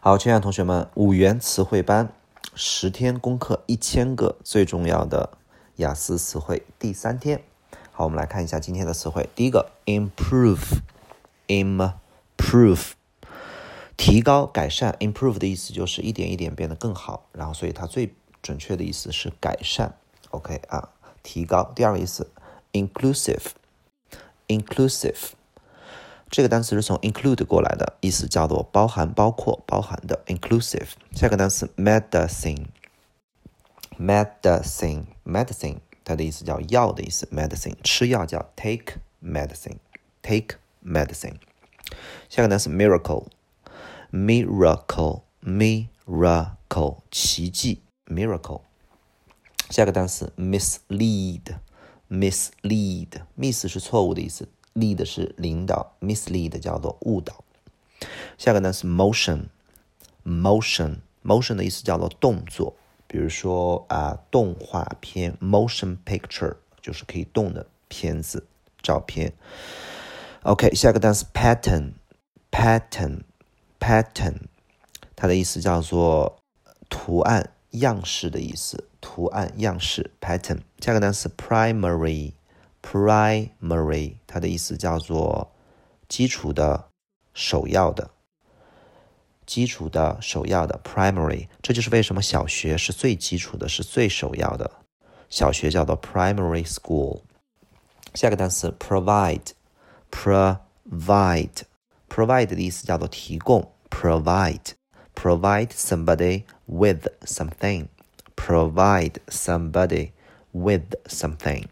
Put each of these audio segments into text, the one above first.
好，亲爱的同学们，五元词汇班，十天功课一千个最重要的雅思词汇，第三天。好，我们来看一下今天的词汇。第一个，improve，improve，提高、改善。improve 的意思就是一点一点变得更好，然后所以它最准确的意思是改善。OK 啊，提高。第二个意思，inclusive，inclusive。这个单词是从 include 过来的，意思叫做包含、包括、包含的 inclusive。下个单词 medicine，medicine，medicine，它的意思叫药的意思，medicine 吃药叫 take medicine，take medicine。下个单词 miracle，miracle，miracle，奇迹 miracle。下个单词 mislead，mislead，miss 是错误的意思。Lead 是领导，mislead 叫做误导。下个呢是 motion，motion，motion 的意思叫做动作，比如说啊，动画片 motion picture 就是可以动的片子、照片。OK，下个单词 pattern，pattern，pattern，它的意思叫做图案、样式的意思，图案、样式 pattern。下个单词 primary。Primary，它的意思叫做基础的、首要的、基础的、首要的。Primary，这就是为什么小学是最基础的，是最首要的。小学叫做 Primary School。下个单词 Provide，Provide，Provide 的意思叫做提供。Provide，Provide somebody with something。Provide somebody with something。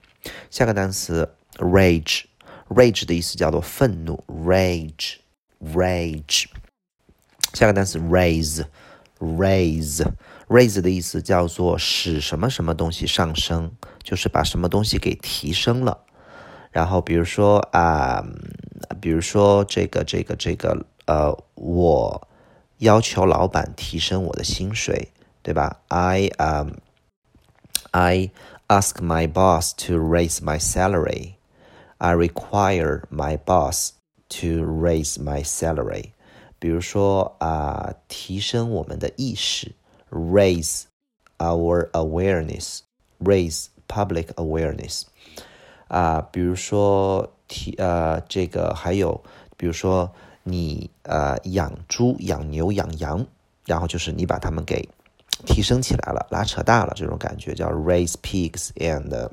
下个单词 rage，rage 的意思叫做愤怒，rage，rage。下个单词 raise，raise，raise 的意思叫做使什么什么东西上升，就是把什么东西给提升了。然后比如说啊，比如说这个这个这个呃，我要求老板提升我的薪水，对吧？I um I ask my boss to raise my salary. I require my boss to raise my salary. 比如说啊，提升我们的意识，raise our awareness，raise public awareness。啊，比如说提呃，这个还有，比如说你呃养猪、养牛、养羊，然后就是你把它们给 提升起来了，拉扯大了，这种感觉叫 raise pigs and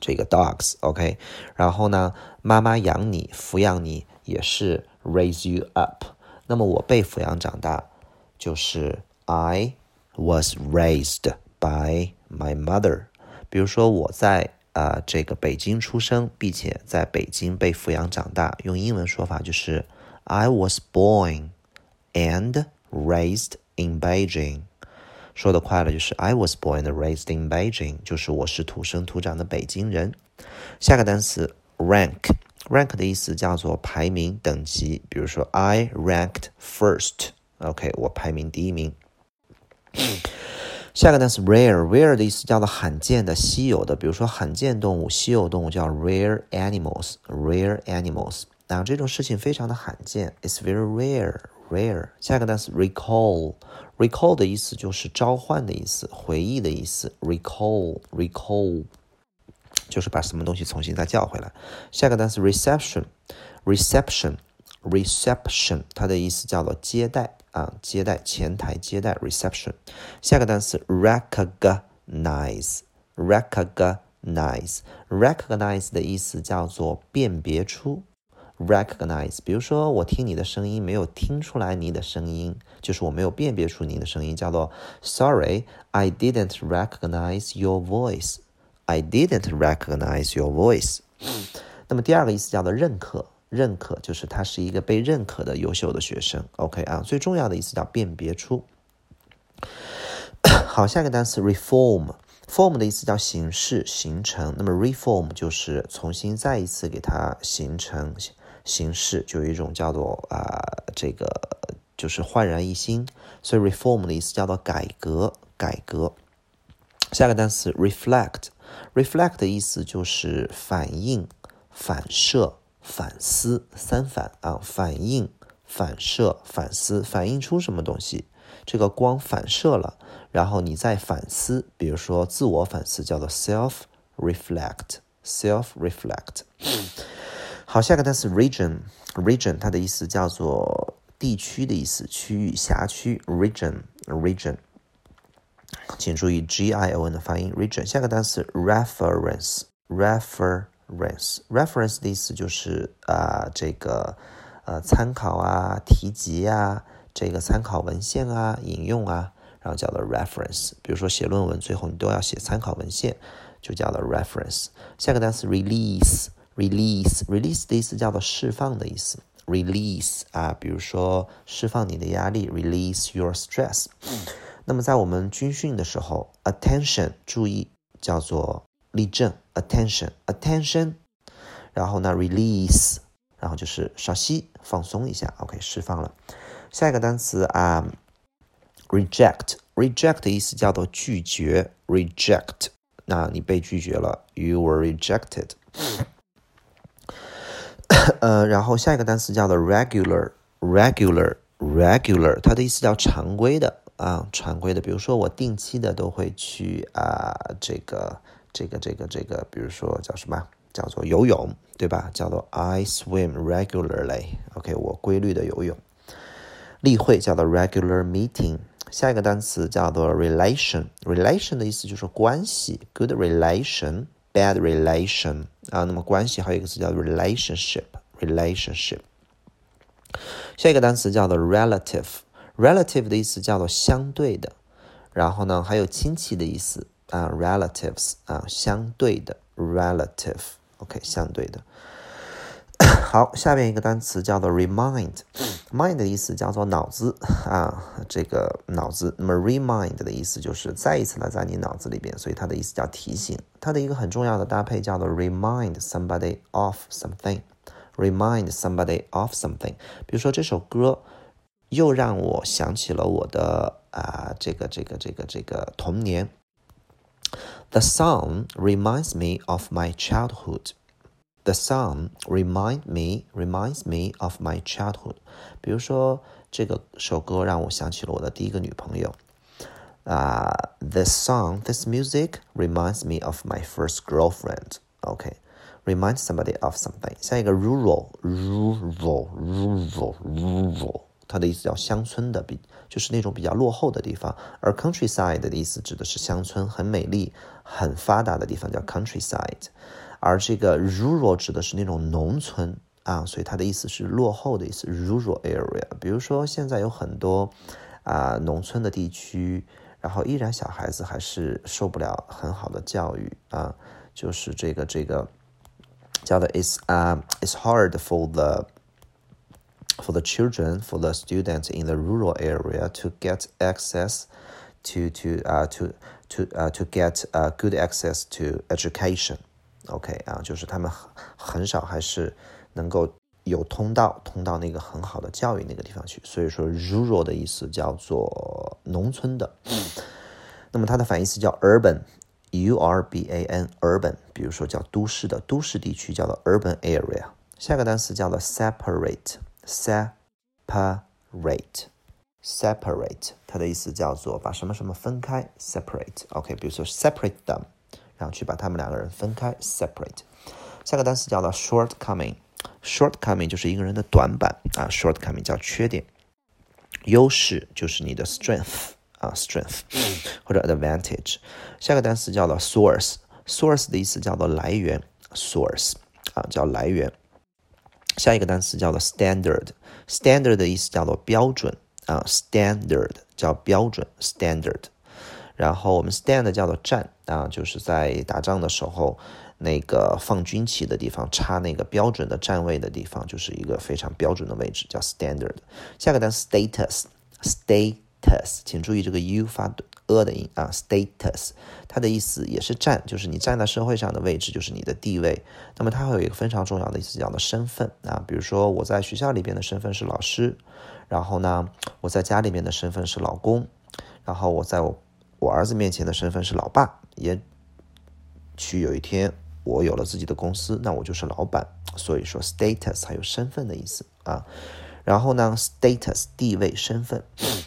这个 dogs，OK。然后呢，妈妈养你，抚养你也是 raise you up。那么我被抚养长大，就是 I was raised by my mother。比如说我在啊这个北京出生，并且在北京被抚养长大，用英文说法就是 I was born and raised in Beijing。说的快了，就是 I was born and raised in Beijing，就是我是土生土长的北京人。下个单词 rank，rank 的意思叫做排名、等级。比如说 I ranked first，OK，我排名第一名。下个单词 rare，rare 的意思叫做罕见的、稀有的。比如说罕见动物、稀有动物叫 rare animals，rare animals。那这种事情非常的罕见，it's very rare，rare。下个单词 recall recall 的意思就是召唤的意思，回忆的意思，recall，recall 就是把什么东西重新再叫回来。下个单词 reception，reception，reception，它的意思叫做接待啊，接待前台接待 reception。下个单词 recognize，recognize，recognize 的意思叫做辨别出。recognize，比如说我听你的声音没有听出来你的声音，就是我没有辨别出您的声音，叫做 Sorry，I didn't recognize your voice. I didn't recognize your voice. 那么第二个意思叫做认可，认可就是他是一个被认可的优秀的学生。OK 啊，最重要的意思叫辨别出。好，下一个单词 reform，form 的意思叫形式、形成，那么 reform 就是重新再一次给它形成。形式就有一种叫做啊，这个就是焕然一新，所以 reform 的意思叫做改革、改革。下个单词 reflect，reflect 的意思就是反应、反射、反思，三反啊，反应、反射、反思、反映出什么东西，这个光反射了，然后你再反思，比如说自我反思叫做 self reflect，self reflect。好，下个单词 region，region 它的意思叫做地区的意思，区域、辖区，region，region。请注意 G I O N 的发音，region。下个单词 reference，reference，reference 的意思就是啊，这个呃参考啊、提及啊、这个参考文献啊、引用啊，然后叫做 reference。比如说写论文，最后你都要写参考文献，就叫做 reference。下个单词 release，release，release 的意思叫做释放的意思，release 啊，比如说释放你的压力，release your stress。那么在我们军训的时候，attention 注意叫做立正，attention，attention，然后呢 release，然后就是稍息放松一下，OK 释放了。下一个单词啊，reject，reject 的意思叫做拒绝，reject，那你被拒绝了，you were rejected。呃，然后下一个单词叫做 regular，regular，regular，它的意思叫常规的。啊，常规的，比如说我定期的都会去啊，这个这个这个这个，比如说叫什么？叫做游泳，对吧？叫做 I swim regularly。OK，我规律的游泳。例会叫做 regular meeting。下一个单词叫做 relation。relation 的意思就是关系，good relation bad relation 啊。那么关系还有一个词叫 relationship。relationship。下一个单词叫做 relative。relative 的意思叫做相对的，然后呢，还有亲戚的意思啊，relatives 啊，相对的 relative，OK，相对的。好，下面一个单词叫做 remind，mind 的意思叫做脑子啊，这个脑子。那么 remind 的意思就是再一次的在你脑子里边，所以它的意思叫提醒。它的一个很重要的搭配叫做 remind somebody of something，remind somebody of something。比如说这首歌。又让我想起了我的啊，这个这个这个这个童年。The song reminds me of my childhood. The song remind me reminds me of my childhood. 比如说这个首歌让我想起了我的第一个女朋友。啊、uh,，This song, this music reminds me of my first girlfriend. OK, remind somebody of something. 下一个 rural, rural, rural, rural. 它的意思叫乡村的，比就是那种比较落后的地方。而 countryside 的意思指的是乡村，很美丽、很发达的地方叫 countryside。 而这个 rural 指的是那种农村啊，所以它的意思是落后的意思，rural area。比如说现在有很多啊农村的地区，然后依然小孩子还是受不了很好的教育啊，就是这个这个叫的 is 啊 is hard for the for the children, for the students in the rural area to get access to to uh, to to uh, to get uh, good access to education. OK 啊，就是他们很很少还是能够有通道通到那个很好的教育那个地方去。所以说，rural 的意思叫做农村的。那么它的反义词叫 urban，u r b a n，urban，比如说叫都市的都市地区叫做 urban area。下个单词叫做 separate。separate，separate，它的意思叫做把什么什么分开，separate。OK，比如说 separate them，然后去把他们两个人分开，separate。下个单词叫做 shortcoming，shortcoming 就是一个人的短板啊，shortcoming 叫缺点。优势就是你的 strength 啊，strength 或者 advantage。下个单词叫做 source，source 的意思叫做来源，source 啊叫来源。下一个单词叫做 standard，standard 的意思叫做标准啊，standard 叫标准，standard。然后我们 stand 叫做站啊，就是在打仗的时候，那个放军旗的地方插那个标准的站位的地方，就是一个非常标准的位置，叫 standard。下个单词 status，status，请注意这个 u 发呃的音啊，status，它的意思也是站，就是你站在社会上的位置，就是你的地位。那么它会有一个非常重要的意思，叫做身份啊。比如说我在学校里边的身份是老师，然后呢，我在家里面的身份是老公，然后我在我我儿子面前的身份是老爸。也许有一天我有了自己的公司，那我就是老板。所以说，status 还有身份的意思啊。然后呢，status 地位、身份、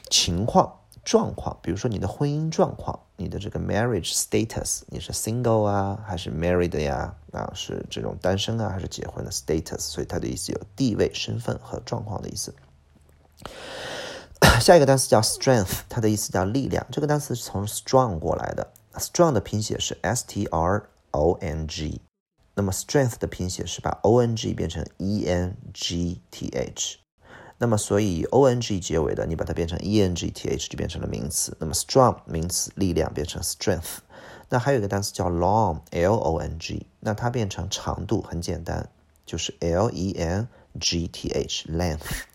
情况、状况，比如说你的婚姻状况，你的这个 marriage status，你是 single 啊，还是 married 呀？啊，是这种单身啊，还是结婚的 status？所以它的意思有地位、身份和状况的意思。下一个单词叫 strength，它的意思叫力量。这个单词是从 strong 过来的，strong 的拼写是 s t r o n g，那么 strength 的拼写是把 o n g 变成 e n g t h。那么，所以 o n g 结尾的，你把它变成 e n g t h 就变成了名词。那么 strong 名词，力量变成 strength。那还有一个单词叫 long，l o n g，那它变成长度很简单，就是 l e n g t h，length。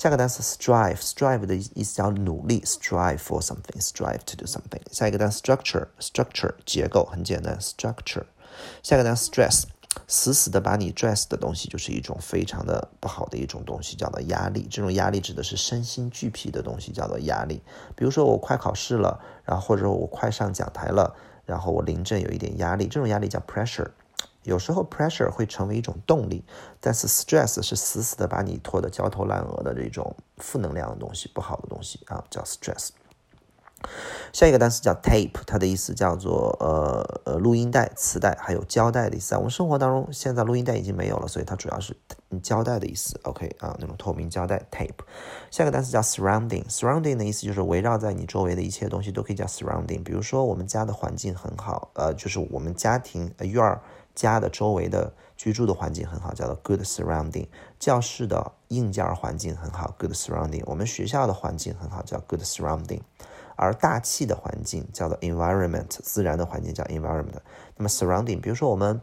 下个单词 strive，strive 的意思叫努力，strive for something，strive to do something。下一个单词 structure，structure 结构很简单，structure。下个单词 stress。死死的把你拽死的东西，就是一种非常的不好的一种东西，叫做压力。这种压力指的是身心俱疲的东西，叫做压力。比如说我快考试了，然后或者我快上讲台了，然后我临阵有一点压力，这种压力叫 pressure。有时候 pressure 会成为一种动力，但是 stress 是死死的把你拖得焦头烂额的这种负能量的东西，不好的东西啊，叫 stress。下一个单词叫 tape，它的意思叫做呃呃录音带、磁带，还有胶带的意思。我们生活当中现在录音带已经没有了，所以它主要是胶带的意思。OK 啊，那种透明胶带 tape。下一个单词叫 surrounding，surrounding 的意思就是围绕在你周围的一切东西都可以叫 surrounding。比如说我们家的环境很好，呃，就是我们家庭院儿家的周围的居住的环境很好，叫做 good surrounding。教室的硬件环境很好，good surrounding。我们学校的环境很好，叫 good surrounding。而大气的环境叫做 environment，自然的环境叫 environment。那么 surrounding，比如说我们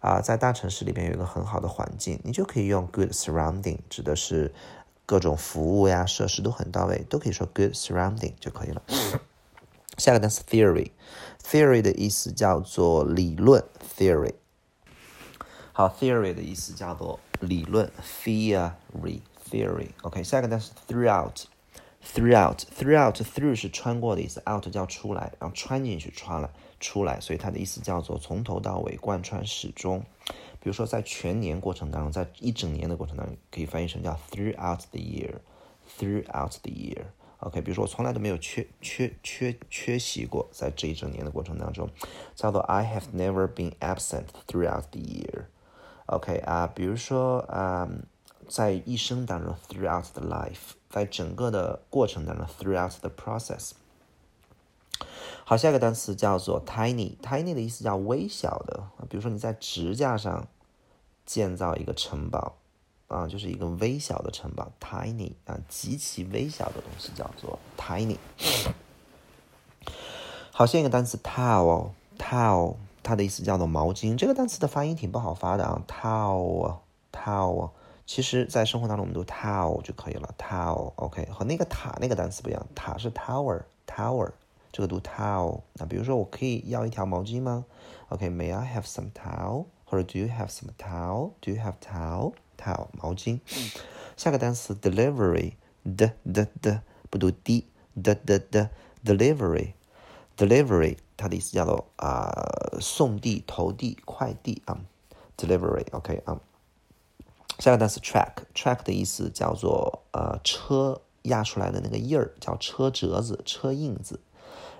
啊在大城市里边有一个很好的环境，你就可以用 good surrounding，指的是各种服务呀、设施都很到位，都可以说 good surrounding 就可以了。下个单词 theory，theory 的意思叫做理论 theory。好，theory 的意思叫做理论 theory theory。OK，下一个单词 throughout。Throughout, throughout, through 是穿过的意思，out 叫出来，然后穿进去，穿了出来，所以它的意思叫做从头到尾，贯穿始终。比如说，在全年过程当中，在一整年的过程当中，可以翻译成叫 throughout the year, throughout the year. OK，比如说我从来都没有缺缺缺缺席过，在这一整年的过程当中，叫做 I have never been absent throughout the year. OK 啊，比如说啊，在一生当中，throughout the life。在整个的过程当中，throughout the process。好，下一个单词叫做 tiny，tiny 的意思叫微小的，比如说你在指甲上建造一个城堡啊，就是一个微小的城堡，tiny 啊，极其微小的东西叫做 tiny。好，下一个单词 towel，towel 它的意思叫做毛巾，这个单词的发音挺不好发的啊，towel，towel。其实，在生活当中，我们读 towel 就可以了，towel，OK，和那个塔那个单词不一样，塔是 tower，tower，这个读 towel。那比如说，我可以要一条毛巾吗？OK，May I have some towel？或者 Do you have some towel？Do you have towel？towel 毛巾。下个单词 delivery，d d d 不读 d，d d d，delivery，delivery 它的意思叫做啊送递、投递、快递啊，delivery，OK 啊。下个单词 track，track 的意思叫做呃车压出来的那个印儿，叫车辙子、车印子，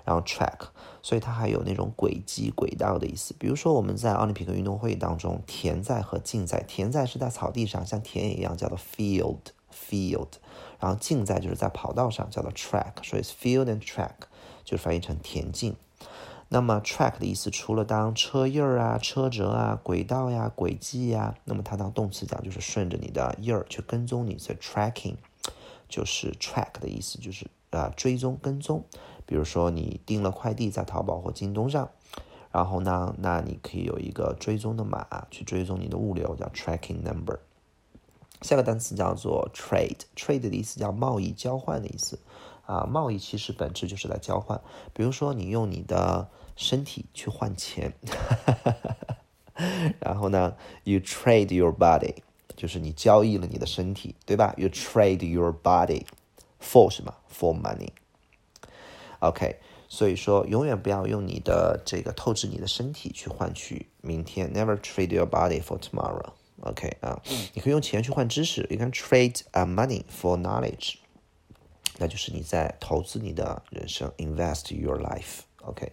然后 track，所以它还有那种轨迹、轨道的意思。比如说我们在奥林匹克运动会当中，田赛和竞赛，田赛是在草地上，像田野一样，叫做 field，field，然后竞赛就是在跑道上，叫做 track，所以 field and track 就翻译成田径。那么 track 的意思，除了当车印儿啊、车辙啊、轨道呀、轨迹呀，那么它当动词讲就是顺着你的印儿去跟踪你，所以 tracking 就是 track 的意思，就是啊追踪、跟踪。比如说你订了快递在淘宝或京东上，然后呢，那你可以有一个追踪的码去追踪你的物流，叫 tracking number。下个单词叫做 trade，trade 的意思叫贸易、交换的意思。啊，贸易其实本质就是在交换。比如说，你用你的身体去换钱，然后呢，you trade your body，就是你交易了你的身体，对吧？You trade your body for 什么？For money。OK，所以说，永远不要用你的这个透支你的身体去换取明天。Never trade your body for tomorrow。OK 啊，你可以用钱去换知识，you can trade a money for knowledge，那就是你在投资你的人生，invest your life。OK，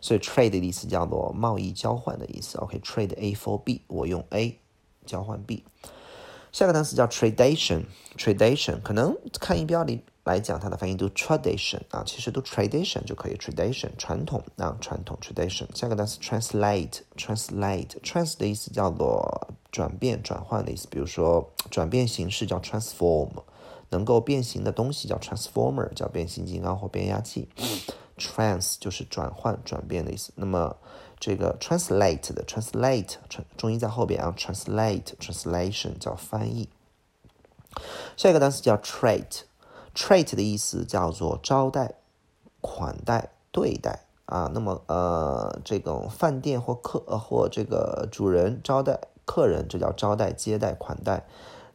所以 trade 的意思叫做贸易交换的意思。OK，trade A for B，我用 A 交换 B。下个单词叫 tradition，tradition 可能看音标里来讲，它的发音读 tradition 啊，其实读 tradition 就可以，tradition 传统啊，传统 tradition。下个单词 translate，translate，trans 的意思叫做转变、转换的意思，比如说转变形式叫 transform，能够变形的东西叫 transformer，叫变形金刚或变压器。trans 就是转换、转变的意思。那么这个 translate 的 translate，重音在后边啊，translate translation 叫翻译。下一个单词叫 treat，treat 的意思叫做招待、款待、对待啊。那么呃，这种饭店或客或这个主人招待客人，这叫招待、接待、款待。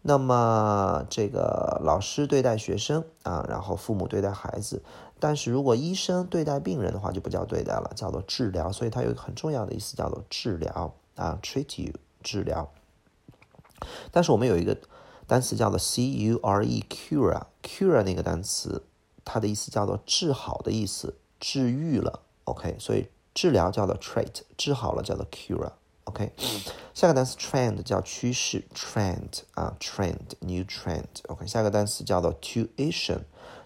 那么这个老师对待学生啊，然后父母对待孩子。但是如果医生对待病人的话，就不叫对待了，叫做治疗。所以它有一个很重要的意思，叫做治疗啊，treat you 治疗。但是我们有一个单词叫做 cure，cure，cure 那个单词，它的意思叫做治好的意思，治愈了。OK，所以治疗叫做 treat，治好了叫做 cure。OK，下个单词 trend 叫趋势，trend 啊，trend，new trend。OK，下个单词叫做 tuition。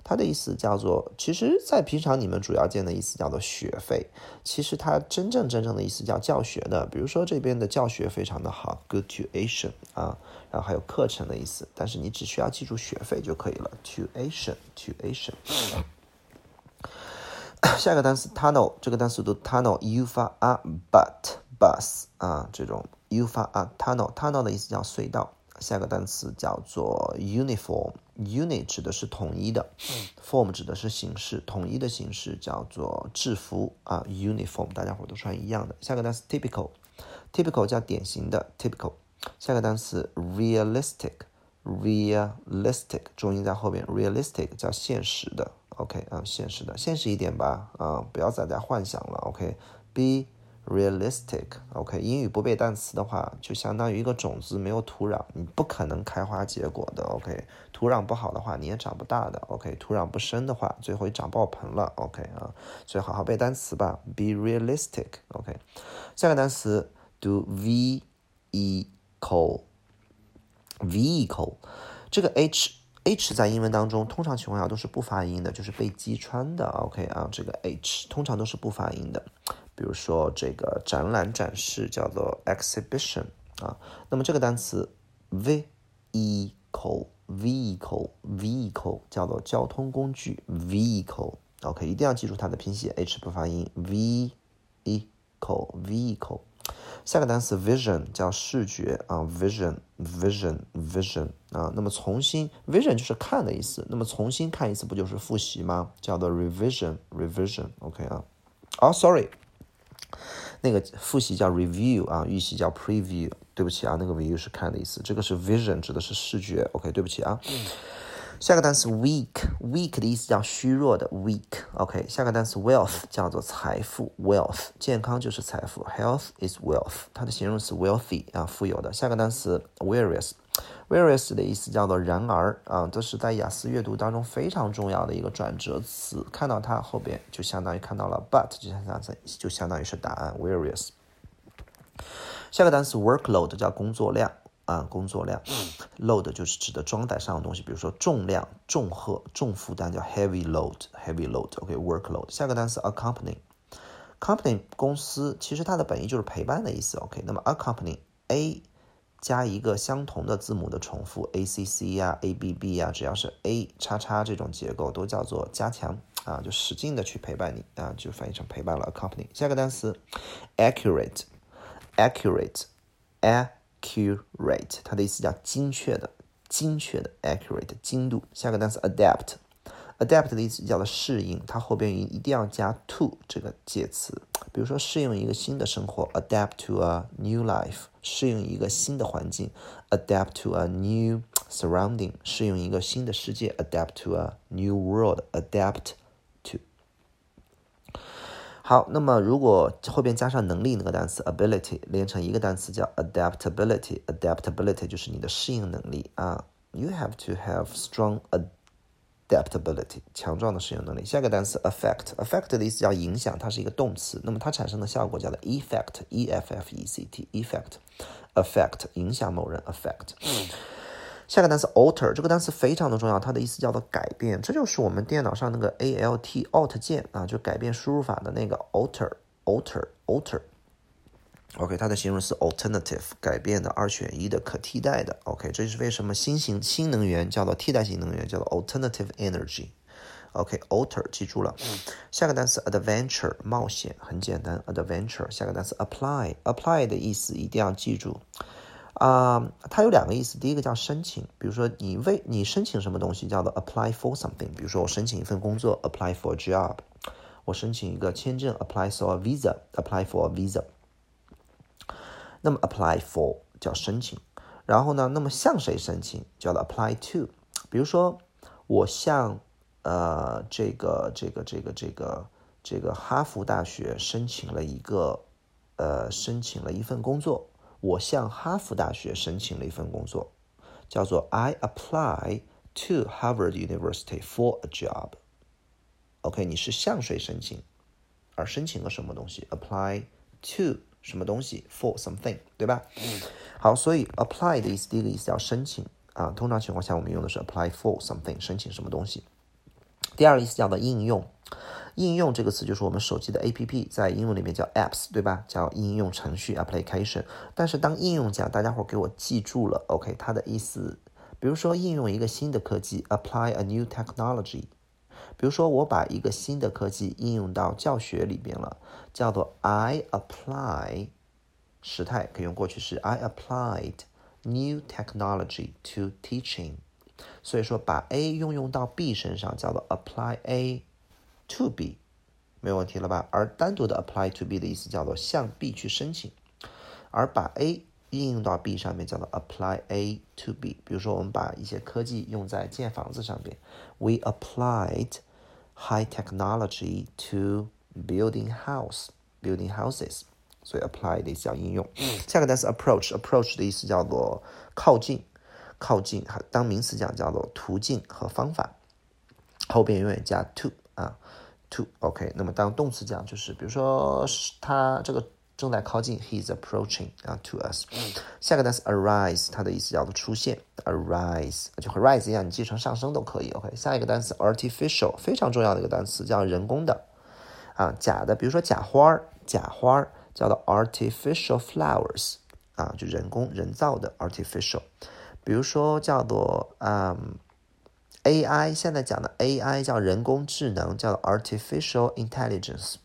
它的意思叫做，其实，在平常你们主要见的意思叫做学费，其实它真正真正的意思叫教学的。比如说这边的教学非常的好，good tuition 啊，然后还有课程的意思，但是你只需要记住学费就可以了，tuition，tuition。下个单词 tunnel，这个单词读 tunnel，u 发 a but bus 啊，这种 u 发 a tunnel，tunnel 的意思叫隧道。下个单词叫做 uniform，unit 指的是统一的，form 指的是形式，统一的形式叫做制服啊，uniform 大家伙都穿一样的。下个单词 typical，typical 叫典型的 typical。下个单词 realistic，realistic 重音在后边，realistic 叫现实的，OK 啊，现实的，现实一点吧啊，不要再在幻想了，OK，be。Realistic，OK，英语不背单词的话，就相当于一个种子没有土壤，你不可能开花结果的。OK，土壤不好的话，你也长不大的。OK，土壤不深的话，最后也长爆棚了。OK 啊，所以好好背单词吧。Be realistic，OK。下个单词读 vehicle，vehicle，这个 h h 在英文当中通常情况下都是不发音的，就是被击穿的。OK 啊，这个 h 通常都是不发音的。比如说这个展览展示叫做 exhibition 啊，那么这个单词 vehicle vehicle vehicle 叫做交通工具 vehicle，OK 一定要记住它的拼写 h 不发音 vehicle vehicle。下个单词 vision 叫视觉啊 vision vision vision 啊，那么重新 vision 就是看的意思，那么重新看一次不就是复习吗？叫做 revision revision OK 啊，哦 sorry。那个复习叫 review 啊，预习叫 preview。对不起啊，那个 view 是看的意思，这个是 vision 指的是视觉。OK，对不起啊。下个单词 weak，weak 的意思叫虚弱的 weak。OK，下个单词 wealth 叫做财富 wealth，健康就是财富 health is wealth，它的形容词 wealthy 啊，富有的。下个单词 various。Various 的意思叫做然而啊，这是在雅思阅读当中非常重要的一个转折词。看到它后边就相当于看到了 but，就相当于就相当于是答案。Various。下个单词 workload 叫工作量啊，工作量。load 就是指的装载上的东西，比如说重量、重荷、重负担叫 heavy load，heavy load。OK，workload。下个单词 accompany，company 公司其实它的本意就是陪伴的意思。OK，那么 accompany a。加一个相同的字母的重复，a c c 呀，a b b 呀，只要是 a 叉叉这种结构都叫做加强啊，就使劲的去陪伴你啊，就翻译成陪伴了，accompany。下个单词，accurate，accurate，accurate，它的意思叫精确的，精确的，accurate，精度。下个单词，adapt。adapt 的意思叫做适应，它后边一一定要加 to 这个介词。比如说适应一个新的生活，adapt to a new life；适应一个新的环境，adapt to a new surrounding；适应一个新的世界，adapt to a new world；adapt to。 好，那么如果后边加上能力那个单词 ability 连成一个单词叫 adaptability，adaptability 就是你的适应能力啊。You have to have strong adaptability，强壮的适应能力。下个单词 affect，affect 的意思叫影响，它是一个动词，那么它产生的效果叫做 effect，e f f e c t，effect，affect 影响某人 affect。下个单词 alter 这个单词非常的重要，它的意思叫做改变，这就是我们电脑上那个 alt alt 键啊，就改变输入法的那个 alter alter alter。OK，它的形容是 alternative 改变的、二选一的、可替代的。OK，这就是为什么新型新能源叫做替代性能源，叫做 alternative energy。OK，alter 记住了。下个单词 adventure 冒险，很简单，adventure。下个单词 apply apply 的意思一定要记住。啊，它有两个意思。第一个叫申请，比如说你为你申请什么东西，叫做 apply for something。比如说我申请一份工作，apply for a job；我申请一个签证，apply for a visa，apply for a visa。那么 apply for 叫申请，然后呢，那么向谁申请叫做 apply to。比如说我向呃这个这个这个这个这个哈佛大学申请了一个呃申请了一份工作。我向哈佛大学申请了一份工作，叫做 I apply to Harvard University for a job。OK，你是向谁申请，而申请了什么东西？Apply to 什么东西？For something，对吧？好，所以 apply 的意思，第一个意思叫申请啊。通常情况下，我们用的是 apply for something，申请什么东西。第二个意思叫做应用。应用这个词就是我们手机的 A P P，在英文里面叫 apps，对吧？叫应用程序 application。但是当应用讲，大家伙给我记住了，OK？它的意思，比如说应用一个新的科技，apply a new technology。比如说我把一个新的科技应用到教学里边了，叫做 I apply。时态可以用过去式，I applied new technology to teaching。所以说把 A 运用到 B 身上，叫做 apply A。To B，没有问题了吧？而单独的 apply to B 的意思叫做向 B 去申请，而把 A 应用到 B 上面叫做 apply A to B。比如说，我们把一些科技用在建房子上边，We applied high technology to building house, building houses。所以 apply 的意思叫应用。下个单词 approach，approach 的意思叫做靠近，靠近。当名词讲叫做途径和方法，后边永远加 to 啊。to，OK，那么当动词讲就是，比如说他这个正在靠近，he is approaching 啊，to us。下个单词 arise，它的意思叫做出现，arise 就和 rise 一样，你记成上升都可以，OK。下一个单词 artificial，非常重要的一个单词，叫人工的啊，假的，比如说假花儿，假花儿叫做 artificial flowers 啊，就人工人造的 artificial。比如说叫做嗯。AI 现在讲的 AI 叫人工智能，叫 artificial intelligence，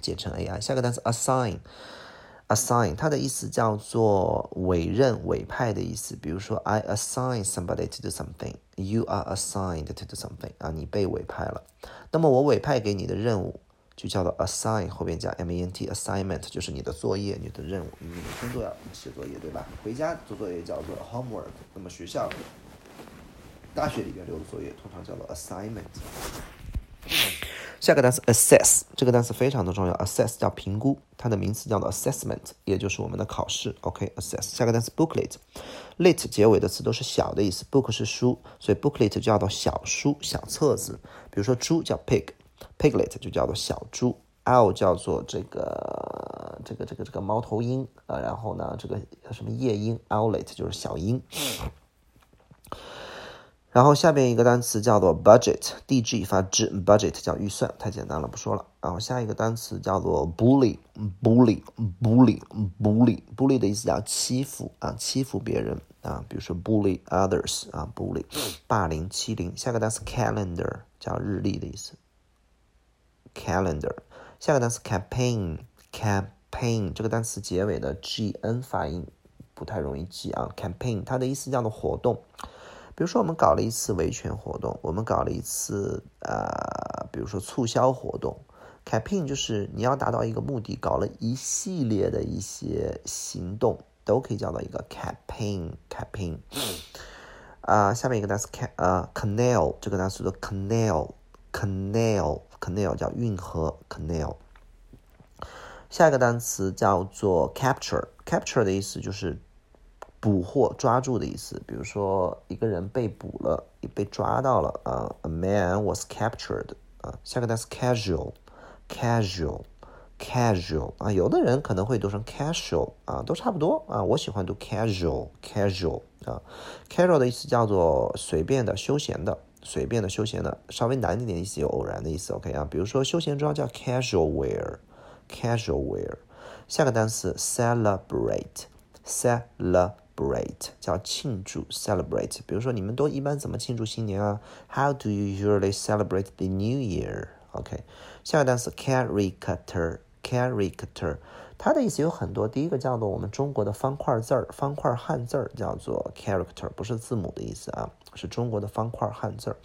简称 AI。下个单词 assign，assign 它的意思叫做委任、委派的意思。比如说，I assign somebody to do something，you are assigned to do something 啊，你被委派了。那么我委派给你的任务就叫做 assign，后边加 ment，assignment 就是你的作业、你的任务、你的工作要写作业，对吧？回家做作业叫做 homework，那么学校。大学里边留的作业通常叫做 assignment。下个单词 assess，这个单词非常的重要。assess 叫评估，它的名词叫做 assessment，也就是我们的考试。OK，assess。下个单词 booklet，lit 结尾的词都是小的意思，book 是书，所以 booklet 叫做小书、小册子。比如说猪叫 pig，piglet 就叫做小猪。owl 叫做这个这个这个这个猫头鹰啊，然后呢，这个什么夜莺 owlet 就是小鹰。然后下边一个单词叫做 budget，d g 发 g，budget 叫预算，太简单了，不说了。然后下一个单词叫做 bully，bully，bully，bully，bully 的意思叫欺负啊，欺负别人啊，比如说 bully others 啊，bully，霸凌、欺凌。下个单词 calendar 叫日历的意思，calendar。下个单词 campaign，campaign 这个单词结尾的 g n 发音不太容易记啊，campaign 它的意思叫做活动。比如说，我们搞了一次维权活动，我们搞了一次呃，比如说促销活动，campaign 就是你要达到一个目的，搞了一系列的一些行动，都可以叫做一个 campaign，campaign。啊，下面一个单词 can 呃 canal，这个单词的 canal，canal，canal 叫运河，canal。下一个单词叫做 capture，capture 的意思就是捕获、抓住的意思。比如说一个人被捕了，被抓到了啊，a man was captured 啊。下个单词 casual，casual，casual 啊，有的人可能会读成 casual 啊，都差不多啊。我喜欢读 casual，casual 啊，casual 的意思叫做随便的、休闲的。随便的、休闲的，稍微难一点意思有偶然的意思。OK 啊，比如说休闲装叫 casual wear，casual wear。下个单词 celebrate，celebrate celebrate 叫庆祝，celebrate。比如说你们都一般怎么庆祝新年啊？How do you usually celebrate the New Year？OK。下一个单词 caricature，caricature。它的意思有很多，第一个叫做我们中国的方块字儿，方块汉字儿叫做 character，不是字母的意思啊，是中国的方块汉字儿。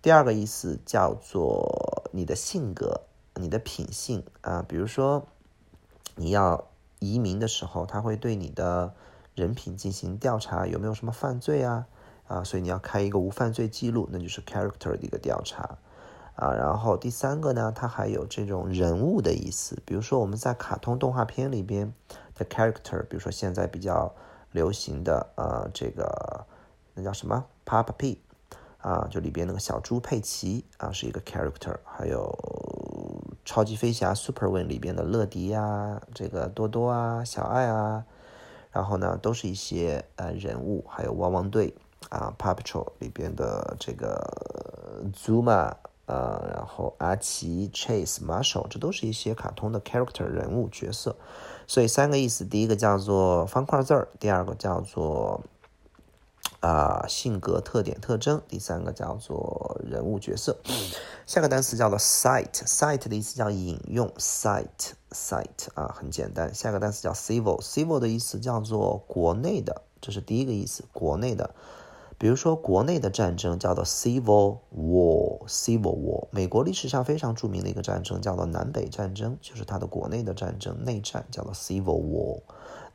第二个意思叫做你的性格、你的品性啊，比如说你要移民的时候，他会对你的人品进行调查，有没有什么犯罪啊？啊，所以你要开一个无犯罪记录，那就是 character 的一个调查。啊，然后第三个呢，它还有这种人物的意思，比如说我们在卡通动画片里边的 character，比如说现在比较流行的呃这个那叫什么？Papa P，啊，就里边那个小猪佩奇啊是一个 character，还有超级飞侠 Super Win 里边的乐迪呀，这个多多啊，小爱啊，然后呢都是一些呃人物，还有汪汪队啊 Paw Patrol 里边的这个 Zuma。呃，然后阿奇、Chase、Marshall，这都是一些卡通的 character 人物角色，所以三个意思，第一个叫做方块字儿，第二个叫做啊性格特点特征，第三个叫做人物角色。下个单词叫做 cite，cite 的意思叫引用 site site 啊很简单。下个单词叫 civil，civil 的意思叫做国内的，这是第一个意思，国内的。比如说，国内的战争叫做 civil war，civil war。美国历史上非常著名的一个战争叫做南北战争，就是它的国内的战争，内战叫做 civil war。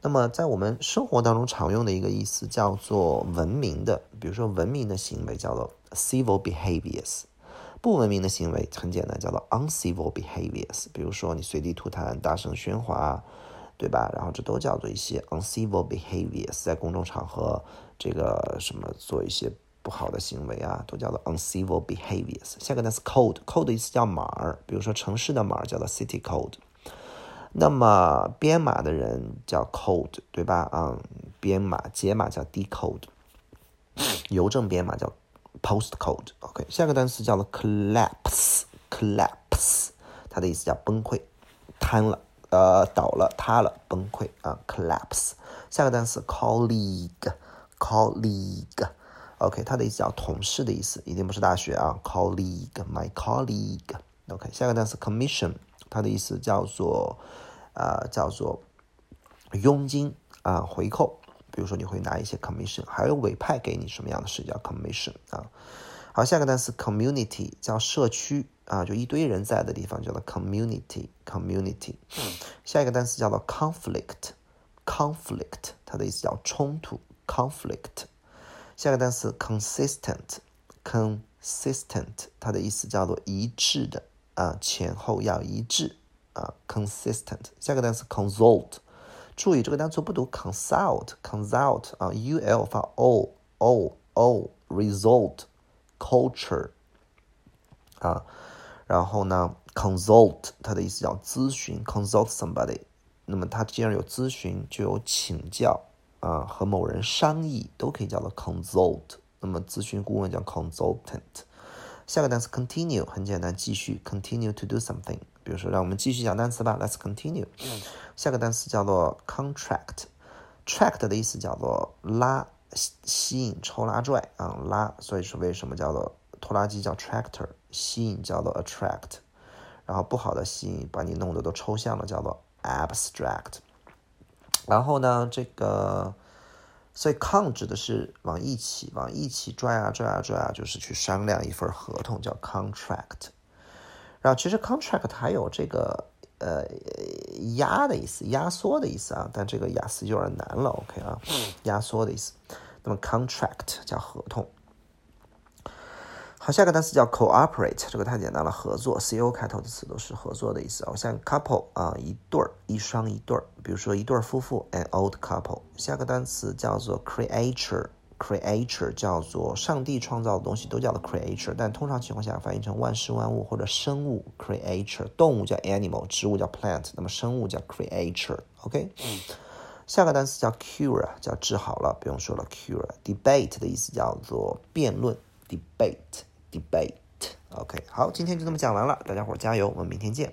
那么在我们生活当中常用的一个意思叫做文明的，比如说文明的行为叫做 civil behaviors，不文明的行为很简单叫做 uncivil behaviors。比如说你随地吐痰、大声喧哗。对吧？然后这都叫做一些 uncivil behaviors，在公众场合，这个什么做一些不好的行为啊，都叫做 uncivil behaviors。下个单词 code，code 意思叫码儿，比如说城市的码儿叫做 city code。那么编码的人叫 code，对吧？啊，编码解码叫 decode，邮政编码叫 postcode。OK，下个单词叫做 collapse，collapse，它的意思叫崩溃、瘫了。呃，倒了，塌了，崩溃啊，collapse。下个单词 colleague，colleague，OK，它的意思叫同事的意思，一定不是大学啊，colleague，my colleague。OK，下个单词 commission，它的意思叫做啊，叫做佣金啊，回扣。比如说你会拿一些 commission，还有委派给你什么样的事叫 commission 啊。好，下个单词 community 叫社区啊，就一堆人在的地方叫做 community，community。下一个单词叫做 conflict，conflict 它的意思叫冲突，conflict。下个单词 consistent，consistent 它的意思叫做一致的啊，前后要一致啊，consistent。下个单词 consult，注意这个单词不读 consult，consult 啊，u l 发 o o o result。culture 啊，然后呢，consult 它的意思叫咨询，consult somebody。那么它既然有咨询，就有请教啊，和某人商议都可以叫做 consult。那么咨询顾问叫 consultant。下个单词 continue 很简单，继续 continue to do something。比如说，让我们继续讲单词吧，Let's continue。下个单词叫做 contract，tract 的意思叫做拉。吸引、抽拉、拽啊，拉，所以说为什么叫做拖拉机叫 tractor，吸引叫做 attract，然后不好的吸引把你弄得都抽象了，叫做 abstract。然后呢，这个，所以 con 指的是往一起、往一起拽啊、拽啊、拽啊，就是去商量一份合同叫 contract。然后其实 contract 还有这个。呃，压的意思，压缩的意思啊，但这个雅思有点难了，OK 啊，压缩的意思。那么 contract 叫合同。好，下个单词叫 cooperate，这个太简单了，合作，c o 开头的词都是合作的意思啊。像 couple 啊，一对儿，一双一对儿，比如说一对夫妇，an old couple。下个单词叫做 creature creature 叫做上帝创造的东西都叫做 creature 但通常情况下翻译成万事万物或者生物 creature 动物叫 animal 植物叫 plant 那么生物叫 creature ok 下个单词叫 cure 叫治好了不用说了 cure debate 的意思叫做辩论。debate debate ok 好今天就这么讲完了大家伙儿加油我们明天见。